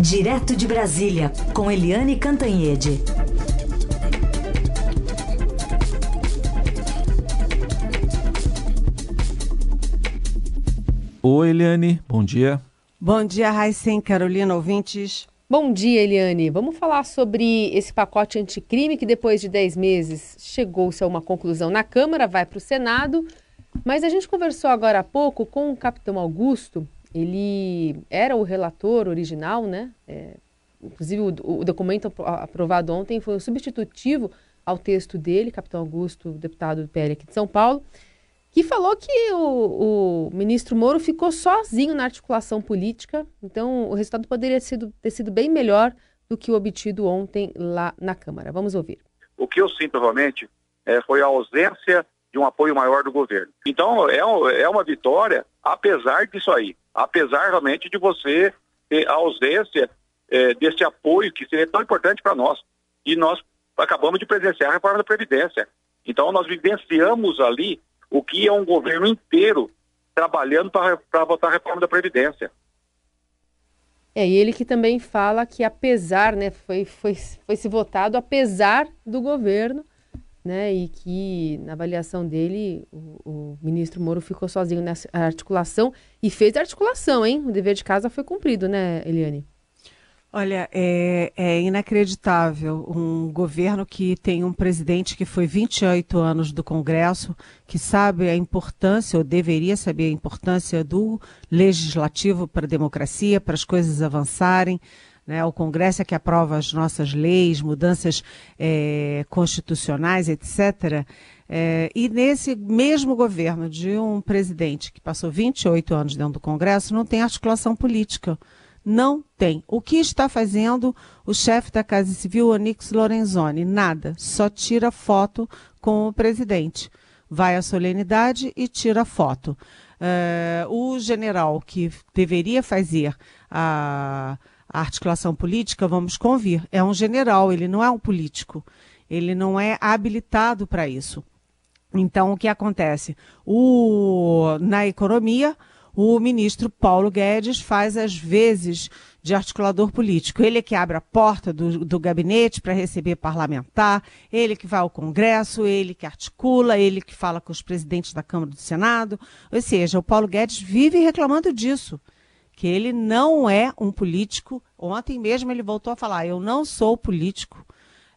Direto de Brasília, com Eliane Cantanhede. Oi, Eliane, bom dia. Bom dia, Raíssen, Carolina, ouvintes. Bom dia, Eliane. Vamos falar sobre esse pacote anticrime que depois de 10 meses chegou-se a uma conclusão na Câmara, vai para o Senado. Mas a gente conversou agora há pouco com o capitão Augusto, ele era o relator original, né? É, inclusive, o, o, documento aprovado ontem foi o substitutivo ao texto dele, capitão Augusto, deputado do PL aqui de São Paulo, que falou que o, o ministro Moro ficou sozinho na articulação política, então o resultado poderia sido, ter sido bem melhor do que o obtido ontem lá na Câmara. Vamos ouvir. O que eu sinto realmente é, foi a ausência de um apoio maior do governo. Então, é, é uma vitória, apesar disso aí apesar realmente de você ter a ausência é, desse apoio que seria tão importante para nós. E nós acabamos de presenciar a reforma da Previdência. Então, nós vivenciamos ali o que é um governo inteiro trabalhando para votar a reforma da Previdência. É, ele que também fala que apesar, né, foi, foi, foi se votado apesar do governo, né, e que na avaliação dele o, o, ministro Moro ficou sozinho nessa articulação e fez a articulação, hein? O dever de casa foi cumprido, né, Eliane? Olha, é, é, inacreditável um governo que tem um presidente que foi 28 anos do Congresso, que sabe a importância, ou deveria saber a importância do legislativo para a democracia, para as coisas avançarem, né? O Congresso é que aprova as nossas leis, mudanças é, constitucionais, etc. É, e nesse mesmo governo de um presidente que passou 28 anos dentro do Congresso, não tem articulação política. Não tem. O que está fazendo o chefe da Casa Civil, Onix Lorenzoni? Nada. Só tira foto com o presidente. Vai à solenidade e tira foto. É, o general que deveria fazer a a articulação política, vamos convir, é um general, ele não é um político. Ele não é habilitado para isso. Então, o que acontece? O, na economia, o ministro Paulo Guedes faz as vezes de articulador político. Ele é que abre a porta do, do gabinete para receber parlamentar, ele que vai ao Congresso, ele que articula, ele que fala com os presidentes da Câmara do Senado. Ou seja, o Paulo Guedes vive reclamando disso que ele não é um político. Ontem mesmo ele voltou a falar: eu não sou político,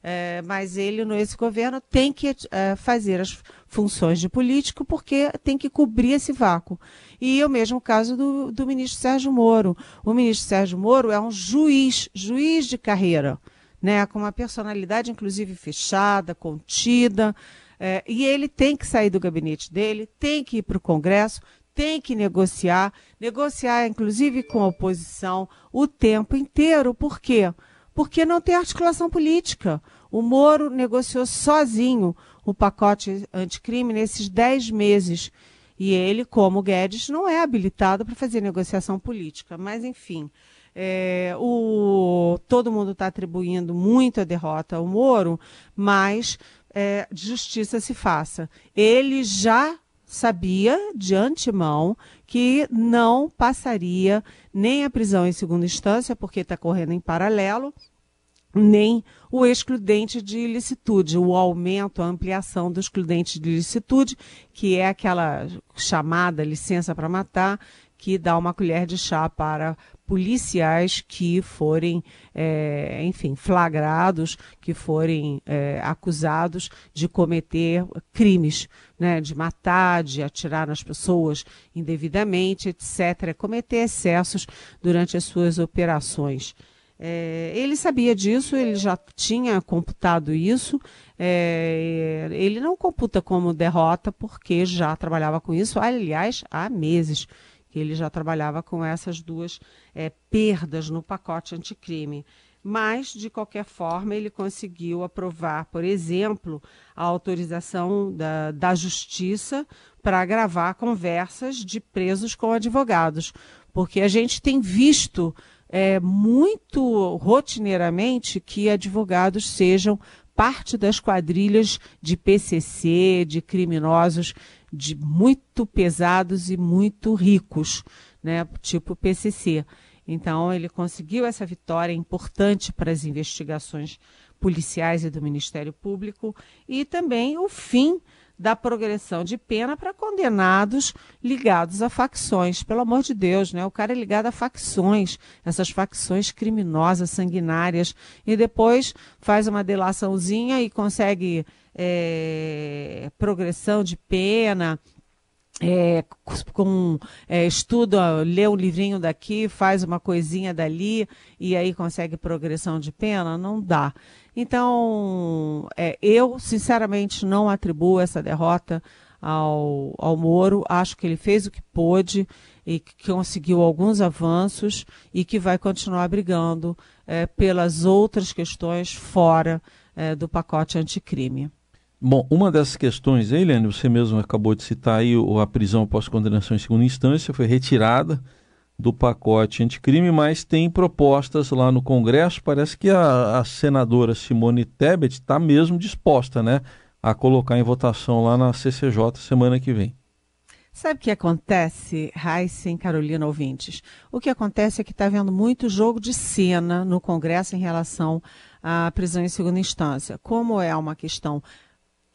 é, mas ele, nesse governo, tem que é, fazer as funções de político porque tem que cobrir esse vácuo. E é o mesmo caso do, do ministro Sérgio Moro. O ministro Sérgio Moro é um juiz, juiz de carreira, né, com uma personalidade, inclusive, fechada, contida. É, e ele tem que sair do gabinete dele, tem que ir para o Congresso, tem que negociar, negociar inclusive com a oposição o tempo inteiro. Por quê? Porque não tem articulação política. O Moro negociou sozinho o pacote anticrime nesses dez meses. E ele, como Guedes, não é habilitado para fazer negociação política. Mas, enfim, é, o, todo mundo está atribuindo muito a derrota ao Moro, mas é, justiça se faça. Ele já sabia de antemão que não passaria nem a prisão em segunda instância, porque está correndo em paralelo, nem o excludente de ilicitude, o aumento, a ampliação do excludente de ilicitude, que é aquela chamada licença para matar, que dá uma colher de chá para policiais que forem, é, enfim, flagrados, que forem é, acusados de cometer crimes, né, de matar, de atirar nas pessoas indevidamente, etc., cometer excessos durante as suas operações. É, ele sabia disso, ele já tinha computado isso. É, ele não computa como derrota porque já trabalhava com isso, aliás, há meses que ele já trabalhava com essas duas é, perdas no pacote anticrime. Mas, de qualquer forma, ele conseguiu aprovar, por exemplo, a autorização da, da Justiça para gravar conversas de presos com advogados. Porque a gente tem visto é, muito rotineiramente que advogados sejam parte das quadrilhas de PCC, de criminosos de muito pesados e muito ricos, né, tipo PCC. Então, ele conseguiu essa vitória importante para as investigações policiais e do Ministério Público e também o fim da progressão de pena para condenados ligados a facções. Pelo amor de Deus, né? O cara é ligado a facções, essas facções criminosas, sanguinárias, e depois faz uma delaçãozinha e consegue é, progressão de pena. É, com é, estuda, lê um livrinho daqui, faz uma coisinha dali e aí consegue progressão de pena? Não dá. Então, é, eu, sinceramente, não atribuo essa derrota ao, ao Moro. Acho que ele fez o que pôde e que conseguiu alguns avanços e que vai continuar brigando é, pelas outras questões fora é, do pacote anticrime. Bom, uma dessas questões, Eliane, você mesmo acabou de citar aí a prisão após condenação em segunda instância, foi retirada do pacote anticrime, mas tem propostas lá no Congresso. Parece que a, a senadora Simone Tebet está mesmo disposta né, a colocar em votação lá na CCJ semana que vem. Sabe o que acontece, e Carolina ouvintes? O que acontece é que está havendo muito jogo de cena no Congresso em relação à prisão em segunda instância. Como é uma questão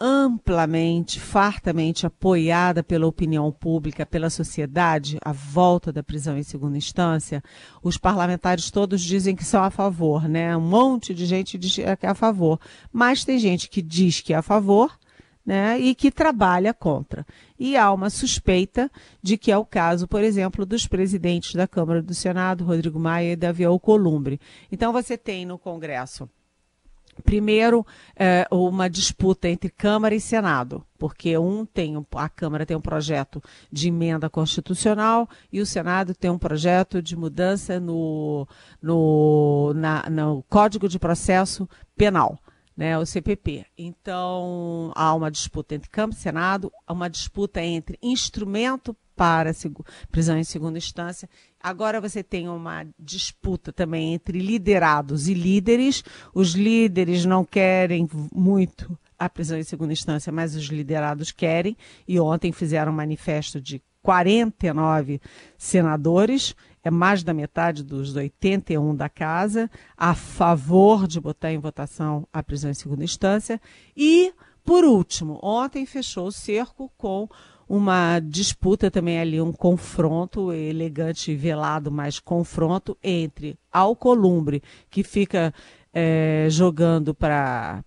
amplamente, fartamente apoiada pela opinião pública, pela sociedade, a volta da prisão em segunda instância, os parlamentares todos dizem que são a favor, né? Um monte de gente diz que é a favor, mas tem gente que diz que é a favor, né? E que trabalha contra. E há uma suspeita de que é o caso, por exemplo, dos presidentes da Câmara do Senado, Rodrigo Maia e Davi Alcolumbre. Então você tem no Congresso Primeiro, é, uma disputa entre Câmara e Senado, porque um tem a Câmara tem um projeto de emenda constitucional e o Senado tem um projeto de mudança no, no, na, no Código de Processo Penal. Né, o CPP. Então, há uma disputa entre Câmara e Senado, há uma disputa entre instrumento para prisão em segunda instância. Agora você tem uma disputa também entre liderados e líderes. Os líderes não querem muito a prisão em segunda instância, mas os liderados querem. E ontem fizeram um manifesto de 49 senadores, é mais da metade dos 81 da casa, a favor de botar em votação a prisão em segunda instância. E, por último, ontem fechou o cerco com uma disputa também ali, um confronto elegante e velado, mas confronto entre Alcolumbre, que fica é, jogando para,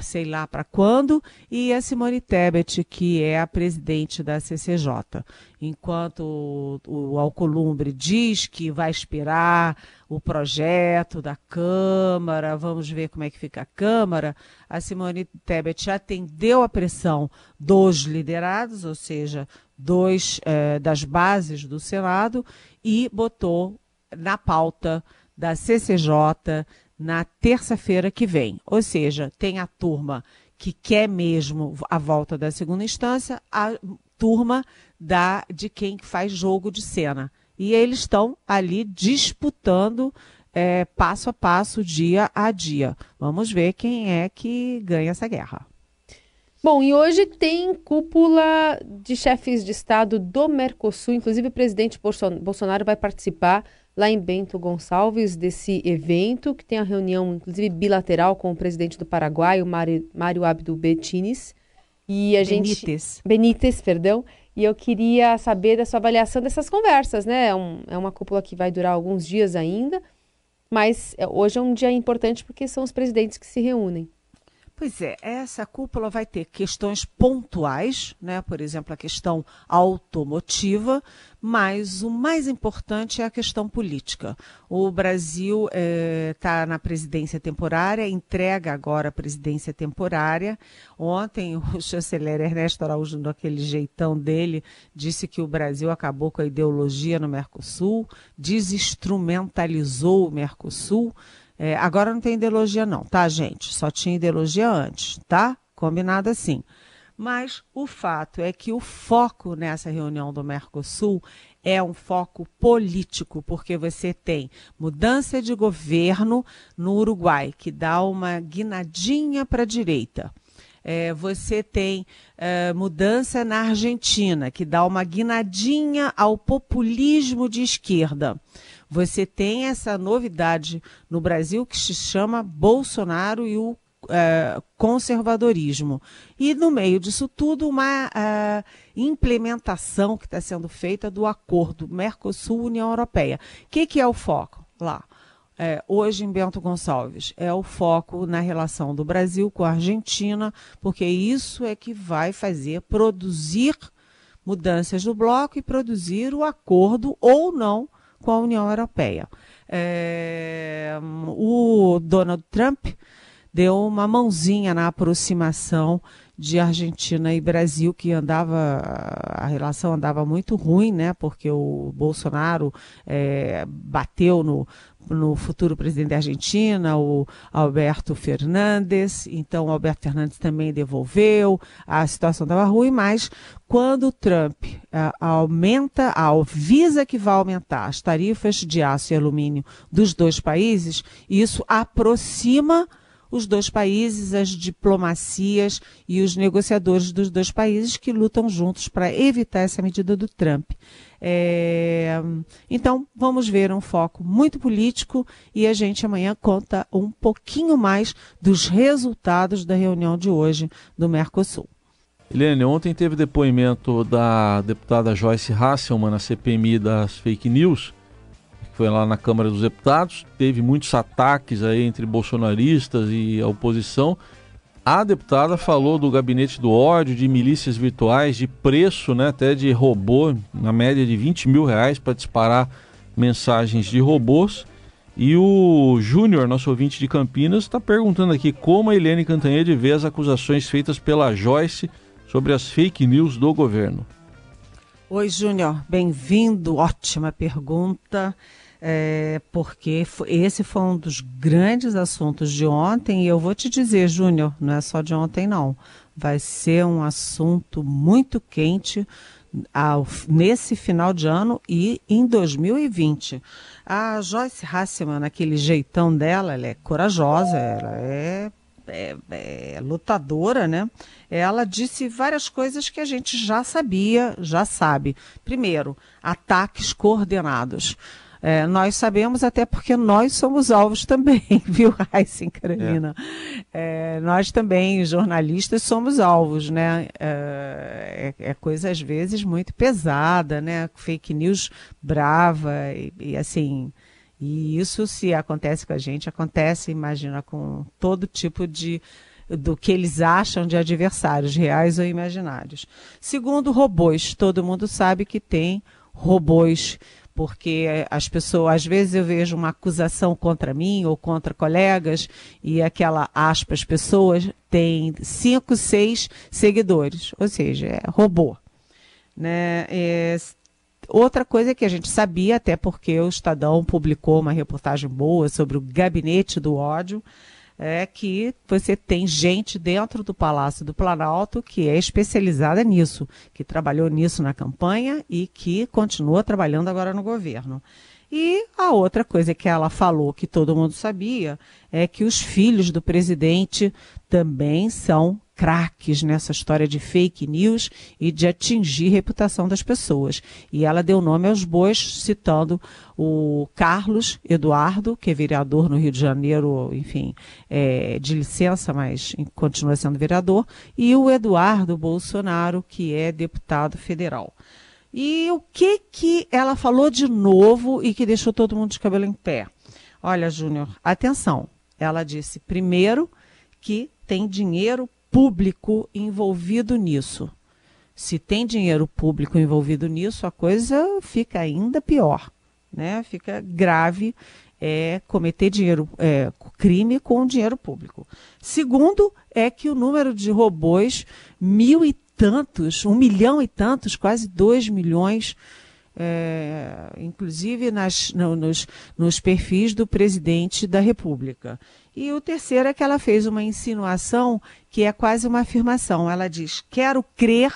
sei lá, para quando, e a Simone Tebet, que é a presidente da CCJ. Enquanto o, o Alcolumbre diz que vai esperar o projeto da Câmara, vamos ver como é que fica a Câmara, a Simone Tebet atendeu a pressão dos liderados, ou seja, dois é, das bases do Senado, e botou na pauta da CCJ na terça-feira que vem. Ou seja, tem a turma que quer mesmo a volta da segunda instância, a turma da de quem faz jogo de cena. E eles estão ali disputando é, passo a passo, dia a dia. Vamos ver quem é que ganha essa guerra. Bom, e hoje tem cúpula de chefes de Estado do Mercosul, inclusive o presidente Bolsonaro vai participar lá em Bento Gonçalves desse evento, que tem a reunião, inclusive, bilateral com o presidente do Paraguai, o Mário Abdo Betines. E a Benítez. gente. Benítez, perdão. E eu queria saber da sua avaliação dessas conversas, né? É, um, é uma cúpula que vai durar alguns dias ainda, mas é, hoje é um dia importante porque são os presidentes que se reúnem. Pois é, essa cúpula vai ter questões pontuais, né? por exemplo, a questão automotiva, mas o mais importante é a questão política. O Brasil está eh, na presidência temporária, entrega agora a presidência temporária. Ontem, o chanceler Ernesto Araújo, daquele jeitão dele, disse que o Brasil acabou com a ideologia no Mercosul, desinstrumentalizou o Mercosul. É, agora não tem ideologia, não, tá, gente? Só tinha ideologia antes, tá? Combinado assim. Mas o fato é que o foco nessa reunião do Mercosul é um foco político, porque você tem mudança de governo no Uruguai, que dá uma guinadinha para a direita. É, você tem é, mudança na Argentina, que dá uma guinadinha ao populismo de esquerda você tem essa novidade no Brasil que se chama Bolsonaro e o é, conservadorismo. E no meio disso tudo, uma é, implementação que está sendo feita do acordo Mercosul-União Europeia. O que, que é o foco lá? É, hoje em Bento Gonçalves é o foco na relação do Brasil com a Argentina, porque isso é que vai fazer produzir mudanças no bloco e produzir o acordo ou não com a União Europeia. É, o Donald Trump deu uma mãozinha na aproximação de Argentina e Brasil, que andava, a relação andava muito ruim, né? Porque o Bolsonaro é, bateu no, no futuro presidente da Argentina, o Alberto Fernandes. Então, Alberto Fernandes também devolveu. A situação estava ruim, mas quando o Trump uh, aumenta, avisa que vai aumentar as tarifas de aço e alumínio dos dois países, isso aproxima os dois países, as diplomacias e os negociadores dos dois países que lutam juntos para evitar essa medida do Trump. É, então, vamos ver um foco muito político e a gente amanhã conta um pouquinho mais dos resultados da reunião de hoje do Mercosul. Helene, ontem teve depoimento da deputada Joyce Hasselman na CPMI das fake news foi lá na Câmara dos Deputados, teve muitos ataques aí entre bolsonaristas e a oposição. A deputada falou do gabinete do ódio, de milícias virtuais, de preço, né, até de robô, na média de 20 mil reais para disparar mensagens de robôs. E o Júnior, nosso ouvinte de Campinas, está perguntando aqui como a Helene Cantanhede vê as acusações feitas pela Joyce sobre as fake news do governo. Oi, Júnior, bem-vindo. Ótima pergunta é, porque esse foi um dos grandes assuntos de ontem, e eu vou te dizer, Júnior, não é só de ontem, não. Vai ser um assunto muito quente ao, nesse final de ano e em 2020. A Joyce Hasselman, aquele jeitão dela, ela é corajosa, ela é, é, é lutadora, né? Ela disse várias coisas que a gente já sabia, já sabe. Primeiro, ataques coordenados. É, nós sabemos até porque nós somos alvos também, viu, Raíssa Carolina? É. É, nós também, jornalistas, somos alvos, né? É, é, é, coisa, às vezes, muito pesada, né? Fake news brava e, e, assim... E isso, se acontece com a gente, acontece, imagina, com todo tipo de do que eles acham de adversários, reais ou imaginários. Segundo, robôs. Todo mundo sabe que tem robôs porque as pessoas, às vezes eu vejo uma acusação contra mim ou contra colegas e aquela aspas pessoas tem cinco, seis seguidores, ou seja, é robô, né? É, outra coisa que a gente sabia, até porque o Estadão publicou uma reportagem boa sobre o gabinete do ódio, é que você tem gente dentro do Palácio do Planalto que é especializada nisso, que trabalhou nisso na campanha e que continua trabalhando agora no governo. E a outra coisa que ela falou, que todo mundo sabia, é que os filhos do presidente também são craques nessa história de fake news e de atingir a reputação das pessoas. E ela deu nome aos bois, citando o Carlos Eduardo, que é vereador no Rio de Janeiro, enfim, é, de licença, mas continua sendo vereador, e o Eduardo Bolsonaro, que é deputado federal. E o que que ela falou de novo e que deixou todo mundo de cabelo em pé? Olha, Júnior, atenção. Ela disse, primeiro, que tem dinheiro público envolvido nisso. Se tem dinheiro público envolvido nisso, a coisa fica ainda pior, né? Fica grave é cometer dinheiro, é, crime com dinheiro público. Segundo é que o número de robôs, mil e tantos, um milhão e tantos, quase dois milhões, é, inclusive nas, no, nos, nos perfis do presidente da República. E o terceiro é que ela fez uma insinuação que é quase uma afirmação. Ela diz: Quero crer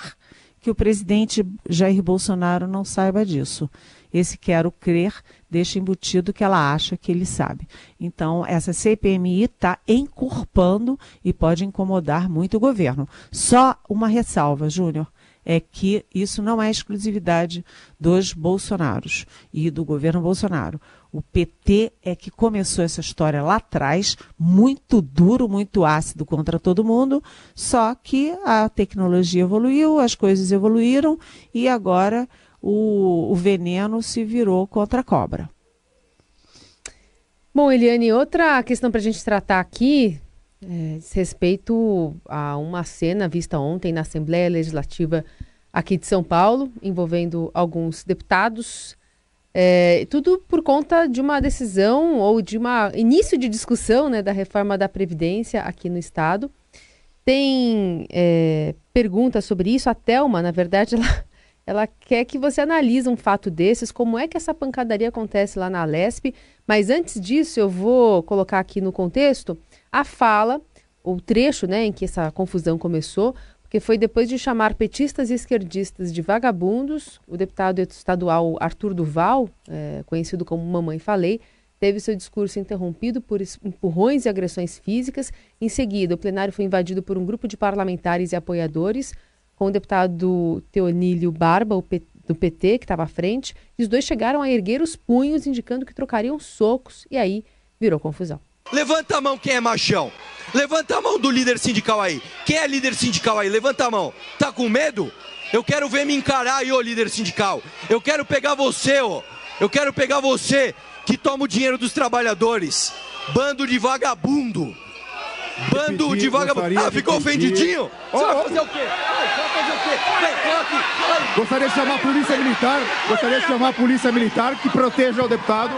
que o presidente Jair Bolsonaro não saiba disso. Esse quero crer deixa embutido que ela acha que ele sabe. Então, essa CPMI está encorpando e pode incomodar muito o governo. Só uma ressalva, Júnior. É que isso não é exclusividade dos Bolsonaros e do governo Bolsonaro. O PT é que começou essa história lá atrás, muito duro, muito ácido contra todo mundo, só que a tecnologia evoluiu, as coisas evoluíram e agora o, o veneno se virou contra a cobra. Bom, Eliane, outra questão para a gente tratar aqui é, respeito a uma cena vista ontem na Assembleia Legislativa aqui de São Paulo, envolvendo alguns deputados. É, tudo por conta de uma decisão ou de um início de discussão né, da reforma da Previdência aqui no Estado. Tem é, perguntas sobre isso. A Thelma, na verdade, ela, ela quer que você analise um fato desses, como é que essa pancadaria acontece lá na Lesp. Mas antes disso, eu vou colocar aqui no contexto a fala, o trecho né, em que essa confusão começou, porque foi depois de chamar petistas e esquerdistas de vagabundos, o deputado estadual Arthur Duval, é, conhecido como Mamãe Falei, teve seu discurso interrompido por empurrões e agressões físicas. Em seguida, o plenário foi invadido por um grupo de parlamentares e apoiadores, com o deputado Teonílio Barba, do PT, que estava à frente, e os dois chegaram a erguer os punhos, indicando que trocariam socos, e aí virou confusão. Levanta a mão quem é machão. Levanta a mão do líder sindical aí. Quem é líder sindical aí? Levanta a mão. Tá com medo? Eu quero ver me encarar aí, ô líder sindical. Eu quero pegar você, ô. Eu quero pegar você que toma o dinheiro dos trabalhadores. Bando de vagabundo. Bando de vagabundo. Ah, ficou ofendidinho? Você vai fazer o quê? Você vai fazer o quê? Vem, aqui. Gostaria de chamar a polícia militar. Gostaria de chamar a polícia militar que proteja o deputado.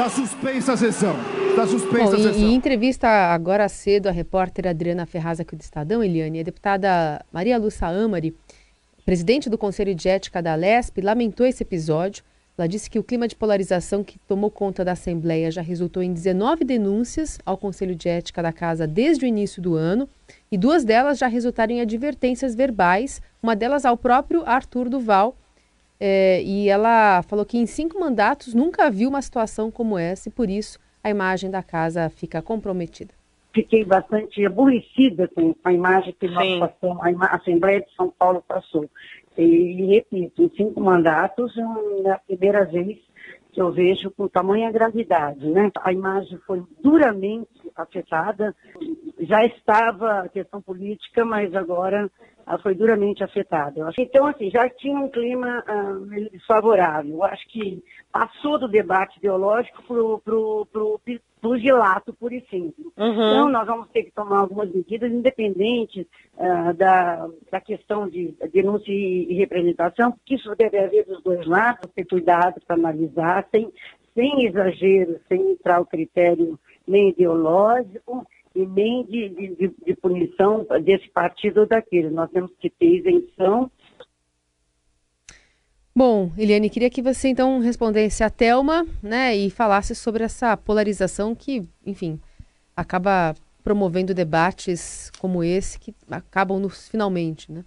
Está suspensa a sessão. Está suspensa Bom, a sessão. Em entrevista agora cedo, a repórter Adriana Ferraz aqui do Estadão, Eliane, a deputada Maria Lúcia Amari, presidente do Conselho de Ética da Lesp, lamentou esse episódio. Ela disse que o clima de polarização que tomou conta da Assembleia já resultou em 19 denúncias ao Conselho de Ética da Casa desde o início do ano, e duas delas já resultaram em advertências verbais, uma delas ao próprio Arthur Duval, é, e ela falou que em cinco mandatos nunca viu uma situação como essa e por isso a imagem da casa fica comprometida. Fiquei bastante aborrecida com a imagem que nós Sim. passamos, a Assembleia de São Paulo passou. E, e repito, em cinco mandatos, é a primeira vez que eu vejo com tamanha gravidade. Né? A imagem foi duramente afetada, já estava a questão política, mas agora foi duramente afetada. Então, assim, já tinha um clima uh, desfavorável. Eu acho que passou do debate ideológico para o pugilato puro e simples. Uhum. Então, nós vamos ter que tomar algumas medidas, independentes uh, da, da questão de denúncia e, representação, porque isso deve haver dos dois lados, ter cuidado para analisar, sem, sem exagero, sem entrar o critério nem ideológico, e nem de, de, de, punição desse partido ou daquele. Nós temos que ter isenção. Bom, Eliane, queria que você então respondesse a Telma, né, e falasse sobre essa polarização que, enfim, acaba promovendo debates como esse que acabam nos finalmente, né?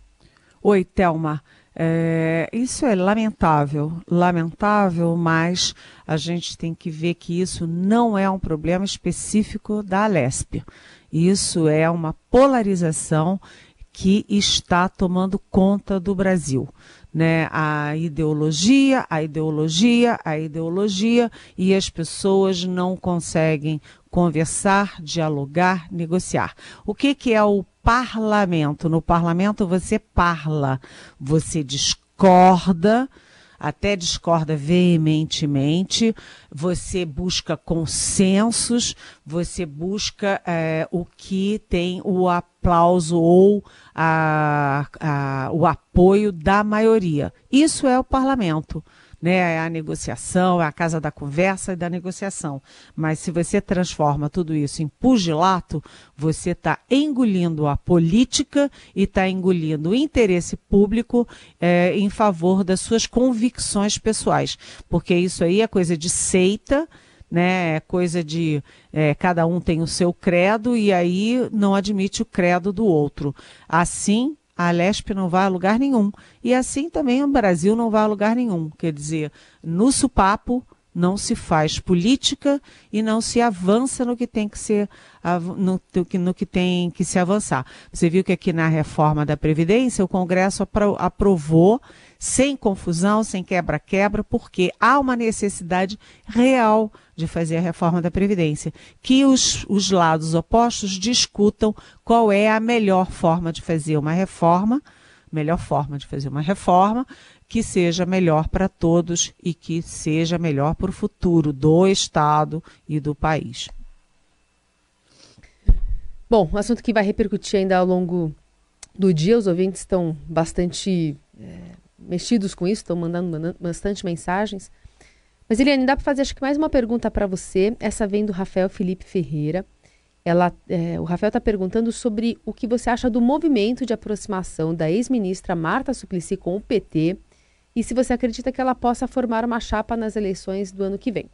Oi, Telma. É, isso é lamentável, lamentável, mas a gente tem que ver que isso não é um problema específico da Alesp. Isso é uma polarização que está tomando conta do Brasil. Né? A ideologia, a ideologia, a ideologia, e as pessoas não conseguem conversar, dialogar, negociar. O que, que é o parlamento. No parlamento você parla, você discorda, até discorda veementemente, você busca consensos, você busca é, o que tem o aplauso ou a, a, o apoio da maioria. Isso é o parlamento né? É a negociação, é a casa da conversa e da negociação. Mas se você transforma tudo isso em pugilato, você está engolindo a política e está engolindo o interesse público é, em favor das suas convicções pessoais. Porque isso aí é coisa de seita, né? É coisa de é, cada um tem o seu credo e aí não admite o credo do outro. Assim, a Lesp não vai a lugar nenhum. E assim também o Brasil não vai a lugar nenhum. Quer dizer, no supapo não se faz política e não se avança no que tem que ser no, no que tem que se avançar. Você viu que aqui na reforma da Previdência o Congresso aprovou sem confusão, sem quebra-quebra, porque há uma necessidade real de fazer a reforma da Previdência. Que os, os lados opostos discutam qual é a melhor forma de fazer uma reforma, melhor forma de fazer uma reforma, que seja melhor para todos e que seja melhor para o futuro do Estado e do país. Bom, um assunto que vai repercutir ainda ao longo do dia, os ouvintes estão bastante é, mexidos com isso, estão mandando bastante mensagens. Mas, Eliane, dá para fazer acho que mais uma pergunta para você. Essa vem do Rafael Felipe Ferreira. Ela, é, o Rafael está perguntando sobre o que você acha do movimento de aproximação da ex-ministra Marta Suplicy com o PT e se você acredita que ela possa formar uma chapa nas eleições do ano que vem.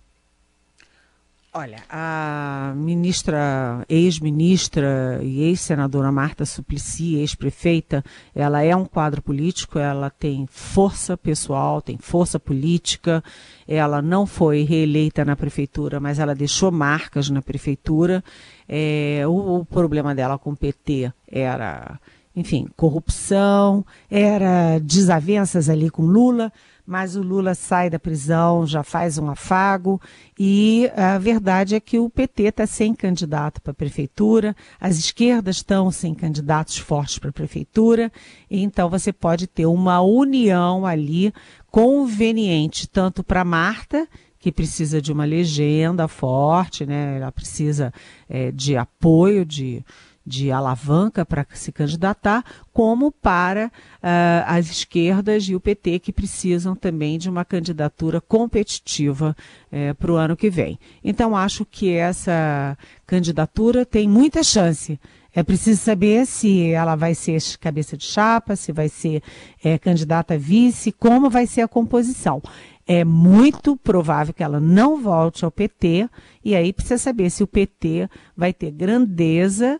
Olha, a ministra, ex-ministra e ex-senadora Marta Suplicy, ex-prefeita, ela é um quadro político, ela tem força pessoal, tem força política, ela não foi reeleita na prefeitura, mas ela deixou marcas na prefeitura. É, o, o problema dela com o PT era enfim, corrupção, era desavenças ali com Lula, mas o Lula sai da prisão, já faz um afago, e a verdade é que o PT está sem candidato para a prefeitura, as esquerdas estão sem candidatos fortes para a prefeitura, então você pode ter uma união ali conveniente, tanto para Marta, que precisa de uma legenda forte, né? ela precisa é, de apoio, de de alavanca para se candidatar, como para uh, as esquerdas e o PT, que precisam também de uma candidatura competitiva uh, para o ano que vem. Então, acho que essa candidatura tem muita chance. É preciso saber se ela vai ser cabeça de chapa, se vai ser é, candidata a vice, como vai ser a composição. É muito provável que ela não volte ao PT, e aí precisa saber se o PT vai ter grandeza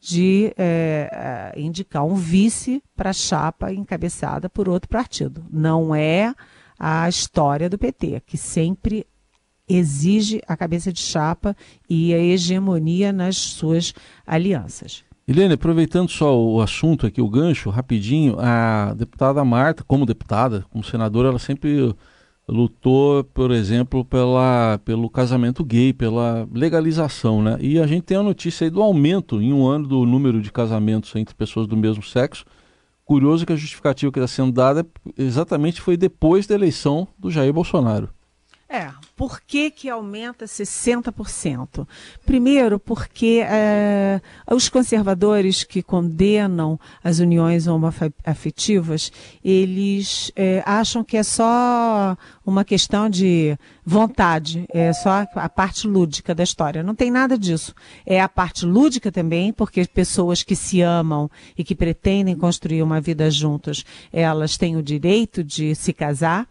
de é, é, indicar um vice para a chapa encabeçada por outro partido. Não é a história do PT, que sempre exige a cabeça de chapa e a hegemonia nas suas alianças. Helene, aproveitando só o assunto aqui, o gancho, rapidinho, a deputada Marta, como deputada, como senadora, ela sempre lutou, por exemplo, pela, pelo casamento gay, pela legalização, né? E a gente tem a notícia aí do aumento em um ano do número de casamentos entre pessoas do mesmo sexo. Curioso que a justificativa que está sendo dada exatamente foi depois da eleição do Jair Bolsonaro. É, por que, que aumenta 60%? Primeiro, porque é, os conservadores que condenam as uniões homoafetivas, eles é, acham que é só uma questão de vontade, é só a parte lúdica da história. Não tem nada disso. É a parte lúdica também, porque pessoas que se amam e que pretendem construir uma vida juntas, elas têm o direito de se casar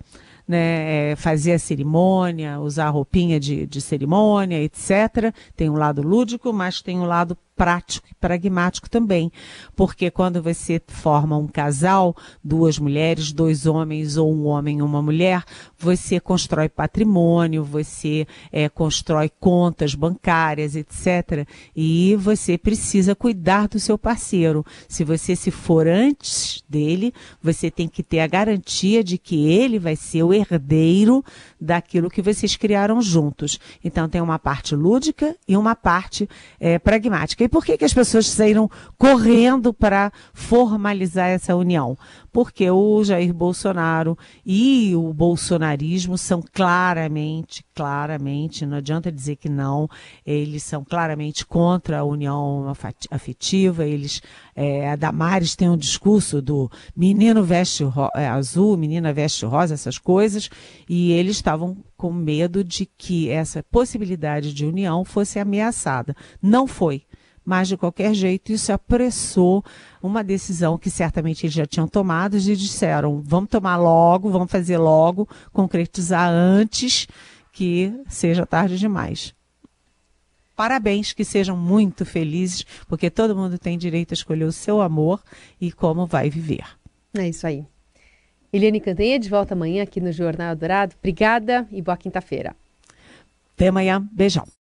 né, é, fazer a cerimônia, usar roupinha de, de cerimônia, etc. Tem um lado lúdico, mas tem um lado prático e pragmático também, porque quando você forma um casal, duas mulheres, dois homens ou um homem e uma mulher, você constrói patrimônio, você é, constrói contas bancárias, etc. E você precisa cuidar do seu parceiro. Se você se for antes dele, você tem que ter a garantia de que ele vai ser o herdeiro daquilo que vocês criaram juntos. Então tem uma parte lúdica e uma parte é, pragmática por que, que as pessoas saíram correndo para formalizar essa união? Porque o Jair Bolsonaro e o bolsonarismo são claramente, claramente, não adianta dizer que não, eles são claramente contra a união afetiva, eles, é, a Damares tem um discurso do menino veste é, azul, menina veste rosa, essas coisas, e eles estavam com medo de que essa possibilidade de união fosse ameaçada. Não foi mas de qualquer jeito isso apressou uma decisão que certamente eles já tinham tomado e disseram: vamos tomar logo, vamos fazer logo, concretizar antes que seja tarde demais. Parabéns, que sejam muito felizes, porque todo mundo tem direito a escolher o seu amor e como vai viver. É isso aí. Eliane Cantanha, de volta amanhã aqui no Jornal Dourado. Obrigada e boa quinta-feira. Até amanhã. Beijão.